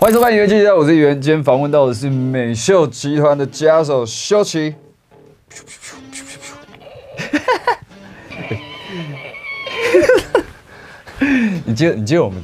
欢迎收看《元气我是袁。今天访问到的是美秀集团的家手修齐。你接你接我们，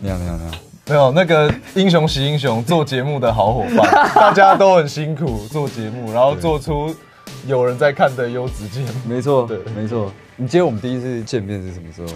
你好你好你好。没有那个英雄惜英雄，做节目的好伙伴，大家都很辛苦做节目，然后做出有人在看的优质节目。没错，对没错。你记得我们第一次见面是什么时候？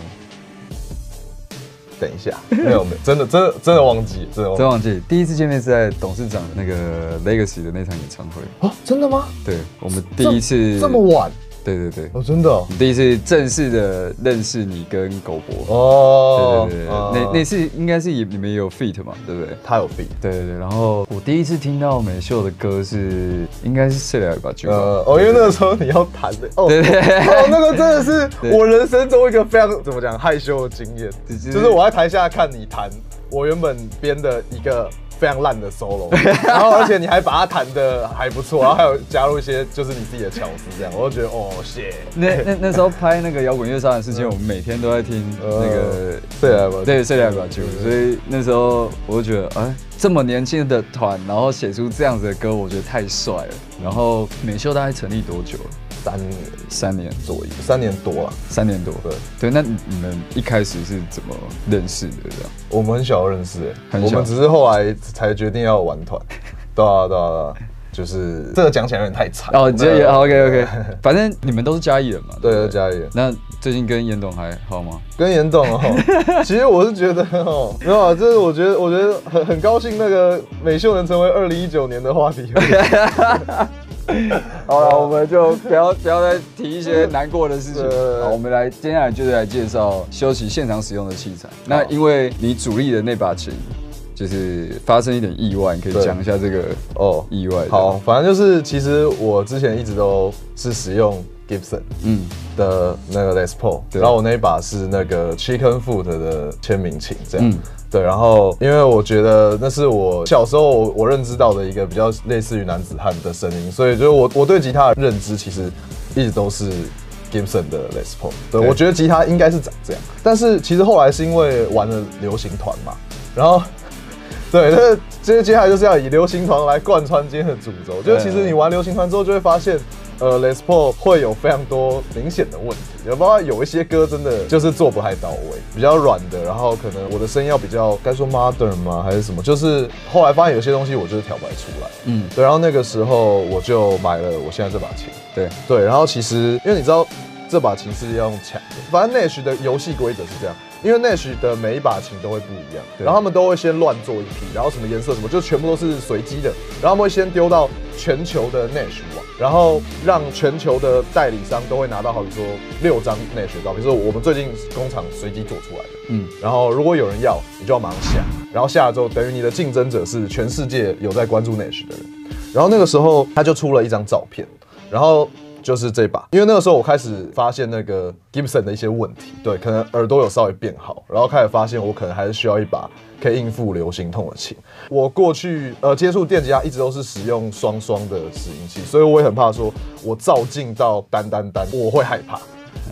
等一下，没有没有，真的真的真的忘记，真的忘记真忘记。第一次见面是在董事长那个 Legacy 的那场演唱会。哦，真的吗？对，我们第一次这么晚对对对，哦，真的？哦第一次正式的认识你跟狗博。哦。对对对那那次应该是也你们也有 feat 嘛，对不对？他有病。对对对，然后我第一次听到美秀的歌是应该是《睡了吧》就呃，哦，因为那个时候你要弹的，哦，对对。对哦，那个真的是 我人生中一个非常怎么讲害羞的经验，就是就是我在台下看你弹我原本编的一个非常烂的 solo，然后而且你还把它弹的还不错，然后还有加入一些就是你自己的巧思，这样我就觉得哦，谢。那那那时候拍那个摇滚乐杀的事情，我们每天都在听那个对啊，对《睡了吧》就，所以那时候我就觉得，哎，这么年轻的团，然后写出这样子的歌，我觉得太帅了。然后美秀大概成立多久了？三年三年左右，三年多了，三年多。对，对，那你们一开始是怎么认识的？这样？我们很小认识，哎，我们只是后来才决定要玩团，对啊对啊对啊，就是这个讲起来有点太长哦，这也 OK OK，反正你们都是嘉义人嘛。对，不都加一点。那最近跟严董还好吗？跟严董哦，其实我是觉得哦，没有啊，这是我觉得我觉得很很高兴，那个美秀能成为二零一九年的话题。好了，我们就不要不要再提一些难过的事情。对好，我们来接下来就是来介绍休息现场使用的器材。那因为你主力的那把琴就是发生一点意外，你可以对讲一下这个哦，意外。好，，反正就是其实我之前一直都是使用 Gibson 嗯，的那个 Les Paul，然后我那一把是那个 Chicken Foot 的签名琴，这样。嗯对，然后因为我觉得那是我小时候我我认知到的一个比较类似于男子汉的声音，所以就是我我对吉他的认知其实一直都是 Gibson 的 Les Paul。对，对我觉得吉他应该是长这样，但是其实后来是因为玩了流行团嘛，然后 对，那接接下来就是要以流行团来贯穿今天的主轴。就是其实你玩流行团之后，就会发现，呃，Les Paul 会有非常多明显的问题，也包括有一些歌真的就是做不太到位，比较软的，然后可能我的声音要比较该说 modern 吗，还是什么？就是后来发现有些东西我就是调不太出来。嗯，对，然后那个时候我就买了我现在这把琴。对，对，然后其实因为你知道这把琴是要用抢的，反正 Nash 的游戏规则是这样，因为 Nash 的每一把琴都会不一样，然后他们都会先乱做一批，然后什么颜色什么就全部都是随机的，然后他们会先丢到全球的 Nash 网，然后让全球的代理商都会拿到好比说六张 Nash 的照片，就是我们最近工厂随机做出来的。嗯，然后如果有人要，你就要马上下，然后下了之后，等于你的竞争者是全世界有在关注 Nash 的人。然后那个时候他就出了一张照片，然后就是这把，因为那个时候我开始发现那个 Gibson 的一些问题，对，可能耳朵有稍微变好，然后开始发现我可能还是需要一把可以应付流行痛的琴。我过去呃接触电吉他一直都是使用双双的拾音器，所以我也很怕说我照镜到单单单，我会害怕。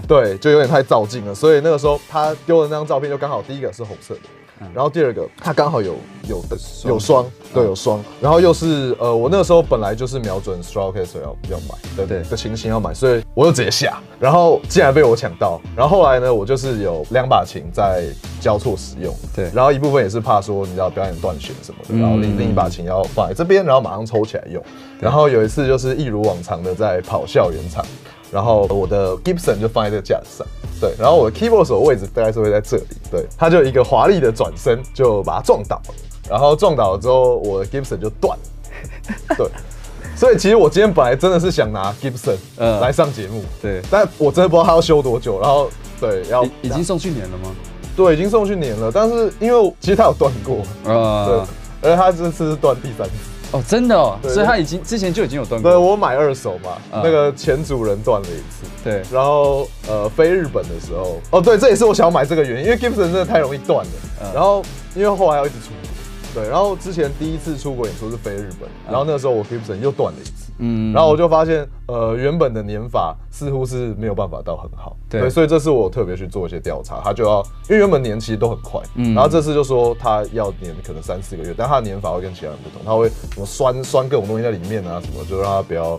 对，就有点太照镜了。所以那个时候他丢的那张照片就刚好第一个是红色的，然后第二个它刚好有有的有双，对，有双，然后又是呃，我那个时候本来就是瞄准 Stratocaster 要要买的对。的情形要买，所以我就直接下，然后竟然被我抢到，然后后来呢，我就是有两把琴在交错使用，对。然后一部分也是怕说你知道表演断弦什么的，然后另另一把琴要放在这边，然后马上抽起来用，然后有一次就是一如往常的在跑校园场。然后我的 Gibson 就放在这个架子上，对，然后我的 keyboard 手位置大概是会在这里，对，他就一个华丽的转身就把它撞倒了，然后撞倒了之后，我的 Gibson 就断了，对，所以其实我今天本来真的是想拿 Gibson 嗯来上节目，对但我真的不知道他要修多久，然后对要已已经送去年了吗？对已经送去年了，但是因为其实他有断过，对啊，，而且他这次是断第三次。哦，真的哦，所以他已经之前就已经有断过。对。我买二手嘛，嗯。那个前主人断了一次，对，然后呃飞日本的时候，哦对，这也是我想要买这个原因，因为 Gibson 真的太容易断了。嗯。然后因为后来要一直出国，对，然后之前第一次出国演出是飞日本，然后那个时候我 Gibson 又断了一次，嗯，然后我就发现，呃，原本的年法似乎是没有办法到很好，对。所以这次我特别去做一些调查，他就要，因为原本年其实都很快，嗯。然后这次就说他要年可能三四个月，但他的年法会跟其他人不同，他会什么酸酸各种东西在里面啊，什么就让他不要，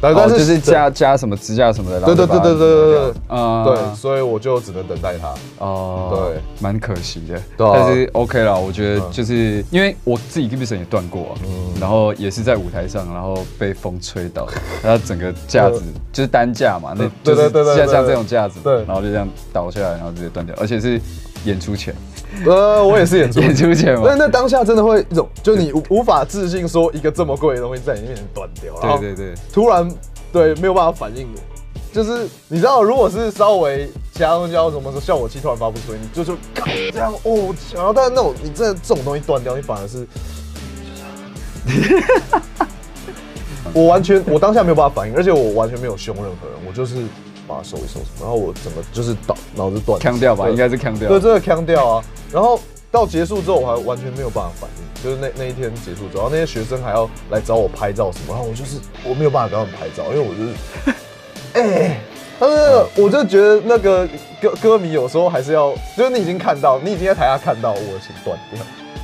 但哦，就是加加什么支架什么的，对对对对对对对嗯对，所以我就只能等待他。哦，对，蛮可惜的，但是 OK 啦，我觉得嗯。就是因为我自己 Gibson 也断过啊，然后也是在舞台上，然后被风吹倒，然后整个架子 就是担架嘛，那对就是对对对对像像这种架子，对。然后就这样倒下来，然后直接断掉，而且是演出前，呃，我也是演出，演出前嘛。那，那当下真的会一种，就你无无法置信，说一个这么贵的东西在你面前断掉，对对对，突然对没有办法反应的，就是你知道，如果是稍微其他东西要什么效果器突然发不出来，你就就靠 这样哦，然后但是那种你真的这种东西断掉，你反而是。我完全，我当下没有办法反应，而且我完全没有凶任何人，我就是把它收一收，然后我整个就是倒脑子断腔掉吧，应该是腔掉。对，，真的腔掉啊。然后到结束之后，我还完全没有办法反应，就是那那一天结束之后，那些学生还要来找我拍照什么，然后我就是我没有办法跟他们拍照，因为我就是，哎、但是我就觉得那个歌歌迷有时候还是要，就是你已经看到，你已经在台下看到我的请断掉，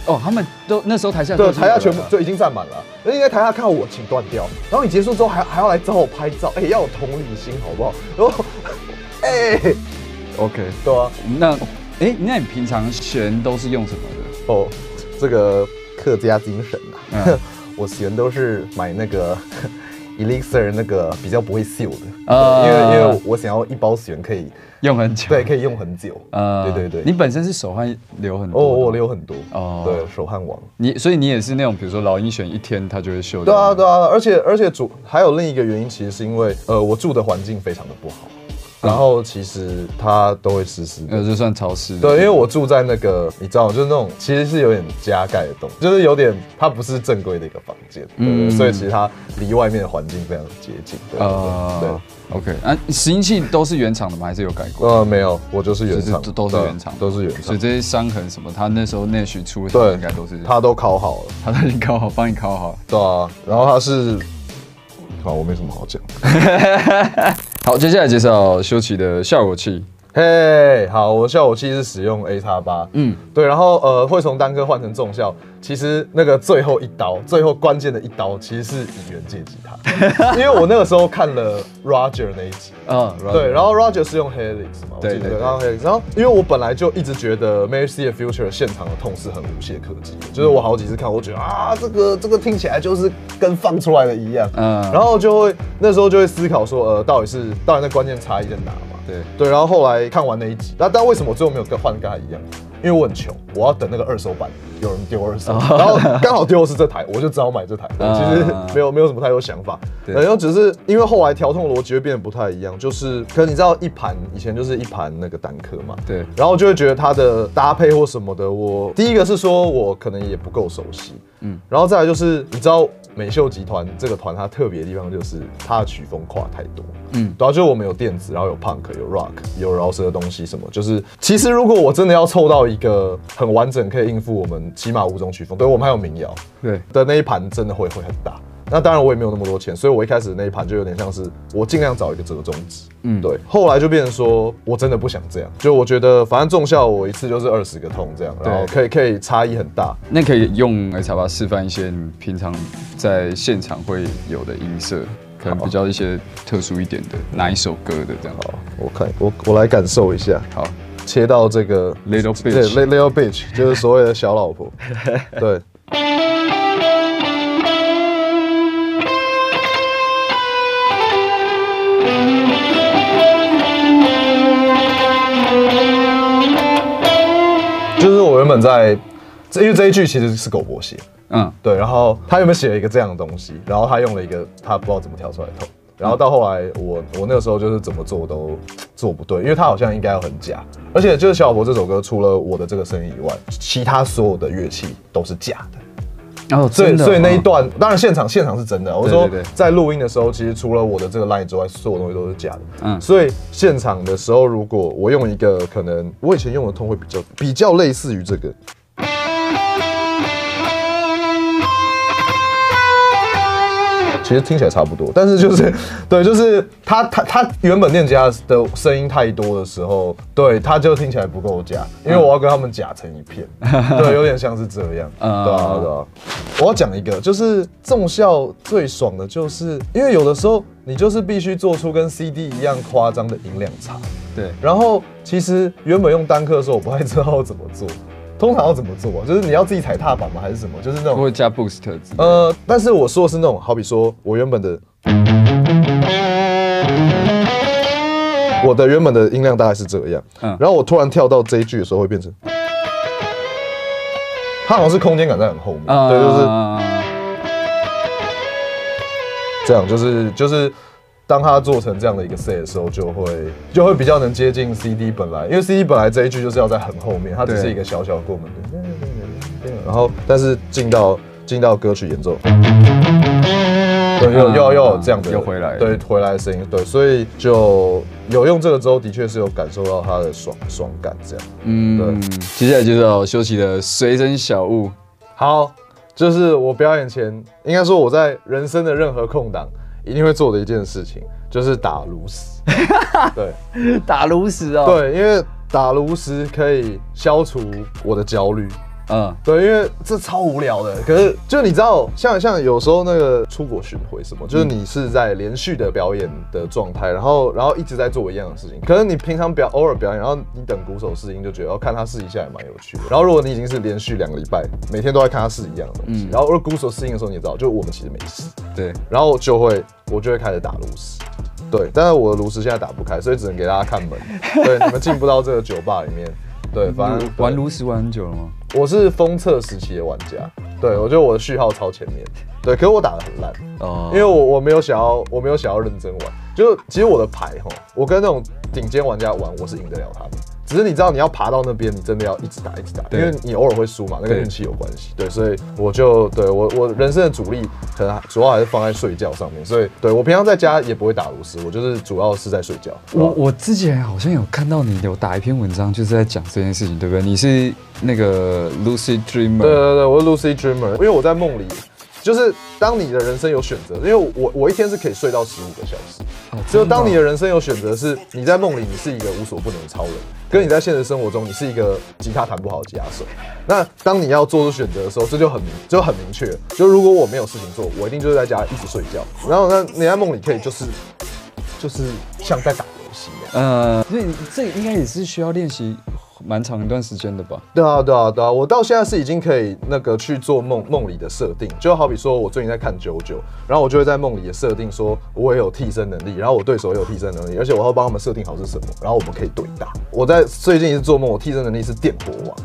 哦，他们都那时候台下对，台下全部就已经站满了，那应该台下看到我请断掉，然后你结束之后还还要来找我拍照，哎、要有同理心好不好？然后，哎、OK，对啊，那哎，那你平常弦都是用什么的？哦，这个客家精神啊、嗯。我弦都是买那个 Elixir 那个比较不会锈的，啊。因为因为我想要一包弦可以用很久，对可以用很久，呃对对对，你本身是手汗流很多哦，我流很多。哦。对手汗王。你，所以你也是那种，比如说老鹰选一天，它就会锈掉。对啊，对啊，而且而且主还有另一个原因，其实是因为呃我住的环境非常的不好，然后其实它都会湿湿的呃，。就算潮湿的。对，因为我住在那个，你知道，就是那种其实是有点加盖的东西，就是有点它不是正规的一个房间，对对嗯所以其实它离外面的环境非常接近。对对呃对，，OK，啊，拾音器都是原厂的吗？还是有改过？呃，没有，我就是原厂，都都是原厂都是原厂，所以这些伤痕什么，他那时候内需出的对，应该都是他都烤好了，他都已经烤好，帮你烤好。对啊，然后它是，啊，我没什么好讲。好，接下来介绍修奇的效果器。嘿，好，我的效果器是使用 A 叉八，嗯，对，然后呃会从单颗换成重效，其实那个最后一刀，最后关键的一刀其实是引援借吉他，因为我那个时候看了 Roger 那一集。嗯，对，然后 Roger 是用 Helix 嘛，我记得，对对。对然后 Helix，然后因为我本来就一直觉得 Mercy 的 Future 现场的痛是很无懈可击的，就是我好几次看，我觉得啊，这个这个听起来就是跟放出来的一样，嗯。然后就会那时候就会思考说，呃，到底是到底那关键差异在哪嘛？对。对，然后后来看完那一集，那但为什么我最后没有跟换跟他一样？因为我很穷，我要等那个二手版有人丢二手，然后刚好丢的是这台，我就只好买这台。对其实啊没有没有什么太多想法，对。然后只是因为后来调痛逻辑会变得不太一样，就是可能你知道一盘以前就是一盘那个单颗嘛，对。然后就会觉得它的搭配或什么的，我第一个是说我可能也不够熟悉，嗯，然后再来就是你知道美秀集团这个团它特别的地方就是它的曲风跨太多，嗯主要就是我们有电子，然后有 punk，有 rock，有饶舌的东西什么，就是其实如果我真的要凑到一个很完整可以应付我们起码五种曲风，对我们还有民谣对，的那一盘真的会会很大。那当然我也没有那么多钱，所以我一开始那一盘就有点像是我尽量找一个折中值，嗯嗯，对。后来就变成说我真的不想这样，就我觉得反正重效我一次就是二十个痛这样，然后对可以可以差异很大。那可以用 H 八示范一些你平常在现场会有的音色，可能比较一些特殊一点的哪一首歌的这样。好，我看我我来感受一下，好，切到这个 Little Bitch li- little bitch 就是所谓的小老婆，对。本在，这因为这一句其实是狗博写，嗯，对，然后他有没有写了一个这样的东西，然后他用了一个他不知道怎么调出来的头，然后到后来我我那个时候就是怎么做都做不对，因为他好像应该要很假，而且就是小老婆这首歌除了我的这个声音以外，其他所有的乐器都是假的。哦，所以所以那一哦段，当然现场现场是真的。我说在录音的时候，其实除了我的这个 line 之外，所有东西都是假的。嗯嗯，所以现场的时候，如果我用一个可能我以前用的痛会比较比较类似于这个，其实听起来差不多，但是就是 对，就是他他他原本念吉他的声音太多的时候，对他就听起来不够假，因为我要跟他们假成一片，对，有点像是这样，对嗯啊对啊。我要讲一个，就是重效最爽的，就是因为有的时候你就是必须做出跟 CD 一样夸张的音量差，对，然后其实原本用单克的时候，我不太知道要怎么做。通常要怎么做啊？就是你要自己踩踏板吗？还是什么？就是那种不会加 boost 之类的呃，但是我说的是那种，好比说我原本的，我的原本的音量大概是这样，嗯然后我突然跳到这一句的时候会变成，它好像是空间感在很后面，啊对，就是这样，就是就是当它做成这样的一个 set 的时候，就会就会比较能接近 CD 本来，因为 CD 本来这一句就是要在很后面，它只是一个小小的过门，然后但是进到进到歌曲演奏。对，又又又有这样的又回来了。对，回来的声音，对，所以就有用这个之后，的确是有感受到它的爽爽感，这样。嗯，对。接下来就是要休息的随身小物，好，就是我表演前，应该说我在人生的任何空档一定会做的一件事情，就是打炉石。对打炉石哦，，对，因为打炉石可以消除我的焦虑。嗯，对，因为这超无聊的。可是，就你知道，像像有时候那个出国巡回什么，就是你是在连续的表演的状态，然后然后一直在做一样的事情。可是你平常表偶尔表演，然后你等鼓手试音，就觉得哦，看他试一下也蛮有趣的。然后如果你已经是连续两个礼拜，每天都在看他试一样的东西，然后而鼓手试音的时候，你也知道，就我们其实没事，对，然后就会我就会开始打炉石。对，但是我的炉石现在打不开，所以只能给大家看门。对，你们进不到这个酒吧里面。对，反正玩炉石玩很久了吗？我是封测时期的玩家，对我觉得我的序号超前面，对，可是我打的很烂，哦因为我我没有想要，我没有想要认真玩，就其实我的牌哈，我跟那种顶尖玩家玩，我是赢得了他们，只是你知道你要爬到那边，你真的要一直打一直打，因为你偶尔会输嘛，那个运气有关系，对，所以我就对我我人生的主力可能主要还是放在睡觉上面，所以对我平常在家也不会打炉石，我就是主要是在睡觉，我我之前好像有看到你有打一篇文章，就是在讲这件事情，对不对？你是那个 Lucid Dreamer，对对对，我是 Lucy Dreamer，因为我在梦里，就是当你的人生有选择，因为我我一天是可以睡到十五个小时，哦只有当你的人生有选择，是你在梦里你是一个无所不能的超人，跟你在现实生活中你是一个吉他弹不好的吉他手。那当你要做出选择的时候，这就很明就很明确，就如果我没有事情做，我一定就是在家一直睡觉。然后呢，你在梦里可以就是就是像在打游戏一样。呃，所以这应该也是需要练习蛮长一段时间的吧？对啊，对啊，对啊，我到现在是已经可以那个去做梦梦里的设定，就好比说我最近在看九九，然后我就会在梦里也设定说我也有替身能力，然后我对手也有替身能力，而且我要帮他们设定好是什么，然后我们可以对打。我在最近一次做梦，我替身能力是电火 王，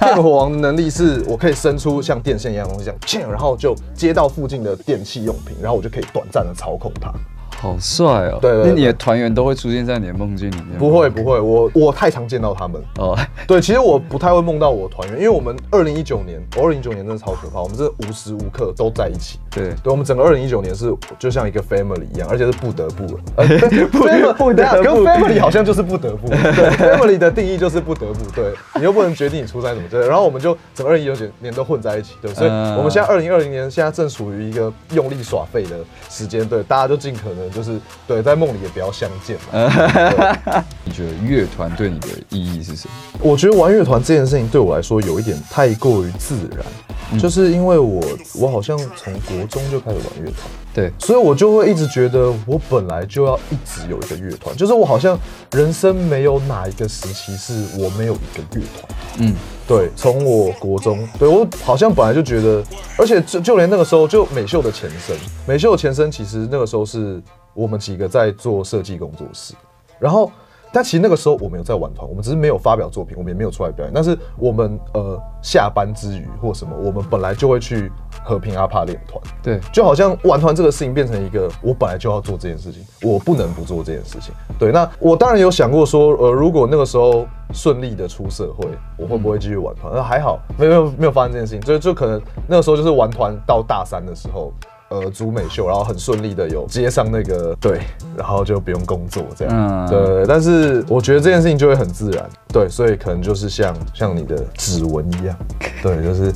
电火王的能力是我可以伸出像电线一样的东西，这样，然后就接到附近的电器用品，然后我就可以短暂的操控它。好帅哦！对对对那你的团员都会出现在你的梦境里面？不会不会，我我太常见到他们。哦，对，其实我不太会梦到我团员，因为我们二零一九年，我二零一九年真的超可怕，我们是无时无刻都在一起。对，对，我们整个二零一九年是就像一个 family 一样，而且是不得不了。呃不得不等一下跟 family 好像就是不得不。对，family 的定义就是不得不。对，你又不能决定你出差怎么对。然后我们就整个二零一九年都混在一起，对，所以嗯我们现在二零二零年现在正处于一个用力耍废的时间，对，大家就尽可能就是对，在梦里也不要相见嘛。你觉得乐团对你的意义是什么？我觉得玩乐团这件事情对我来说有一点太过于自然，就是因为我我好像从国中就开始玩乐团，对，所以我就会一直觉得我本来就要一直有一个乐团，就是我好像人生没有哪一个时期是我没有一个乐团。嗯，对，从我国中，对我好像本来就觉得，而且就就连那个时候，就美秀的前身，美秀的前身其实那个时候是我们几个在做设计工作室，然后。但其实那个时候我们有在玩团，我们只是没有发表作品，我们也没有出来表演。但是我们呃下班之余或什么，我们本来就会去和平阿帕练团，对，就好像玩团这个事情变成一个我本来就要做这件事情，我不能不做这件事情。对，那我当然有想过说，呃，如果那个时候顺利的出社会，我会不会继续玩团？那、还好，没有没有没有发生这件事情，就就可能那个时候就是玩团到大三的时候。呃，组美秀，然后很顺利的有接上那个对，然后就不用工作这样，嗯。对。但是我觉得这件事情就会很自然，对，所以可能就是像像你的指纹一样，对，就是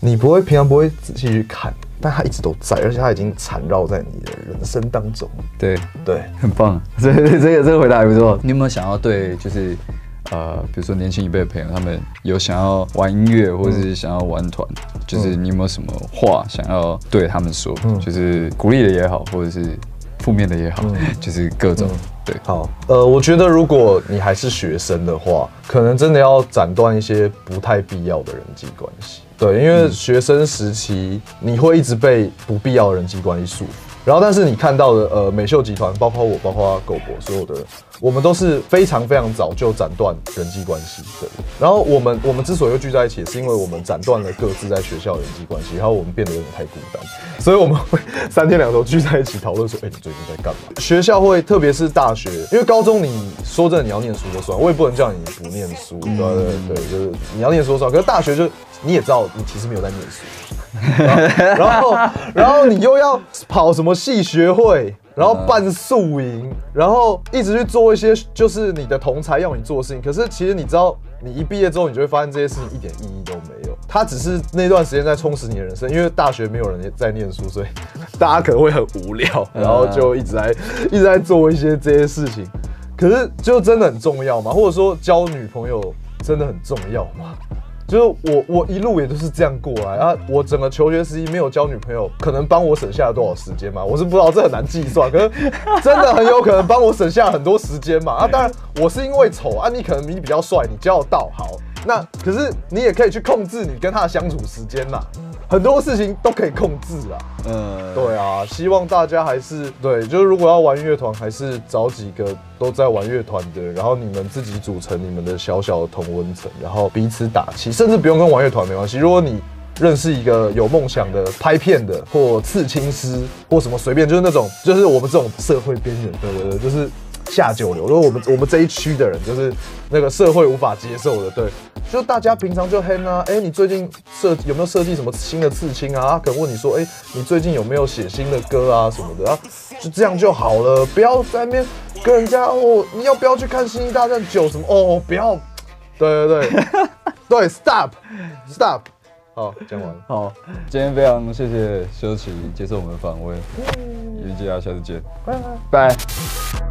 你不会平常不会仔细去看，但它一直都在，而且它已经缠绕在你的人生当中。对，对，很棒，这这这个这个回答还不错。你有没有想要对就是呃，比如说年轻一辈的朋友，他们有想要玩音乐或者是想要玩团，就是你有没有什么话想要对他们说？就是鼓励的也好，或者是负面的也好，就是各种。对，好，呃，我觉得如果你还是学生的话，可能真的要斩断一些不太必要的人际关系。对，因为学生时期你会一直被不必要的人际关系束缚。然后，但是你看到的，呃，美秀集团，包括我，包括狗博，所有的，我们都是非常非常早就斩断人际关系的。然后，我们我们之所以又聚在一起，是因为我们斩断了各自在学校的人际关系，然后我们变得有点太孤单，所以我们会三天两头聚在一起讨论说，哎，你最近在干嘛？学校会，特别是大学，因为高中你说真的你要念书就算，我也不能叫你不念书，对对对，就是你要念书就算。可是大学就你也知道，你其实没有在念书。然后，然后你又要跑什么系学会，然后办宿营，然后一直去做一些就是你的同才要你做的事情。可是其实你知道，你一毕业之后，你就会发现这些事情一点意义都没有。它只是那段时间在充实你的人生，因为大学没有人在念书，所以 大家可能会很无聊，然后就一直在一直在做一些这些事情。可是就真的很重要吗？或者说交女朋友真的很重要吗？就是我，我一路也都是这样过来啊。我整个求学时期没有交女朋友，可能帮我省下了多少时间嘛？我是不知道，这很难计算。可是真的很有可能帮我省下很多时间嘛？啊，当然我是因为丑啊，你可能你比较帅，你交得到好。那可是你也可以去控制你跟他的相处时间啦。很多事情都可以控制啊，嗯，对啊，希望大家还是对，就是如果要玩乐团，还是找几个都在玩乐团的，然后你们自己组成你们的小小的同温层，然后彼此打气，甚至不用跟玩乐团没关系。如果你认识一个有梦想的拍片的，或刺青师，或什么随便，就是那种，就是我们这种社会边缘，对对对，就是。下九流，如果我们我们这一区的人就是那个社会无法接受的，对，就大家平常就黑啊，哎，你最近设有没有设计什么新的刺青啊？他可能问你说，哎，你最近有没有写新的歌啊什么的啊？就这样就好了，不要在那边跟人家哦，你要不要去看《星际大战九》什么？哦，不要，对对对，对，stop，stop，好，讲完，好，今天非常谢谢修奇接受我们的访问，预计啊，下次见，拜拜，拜。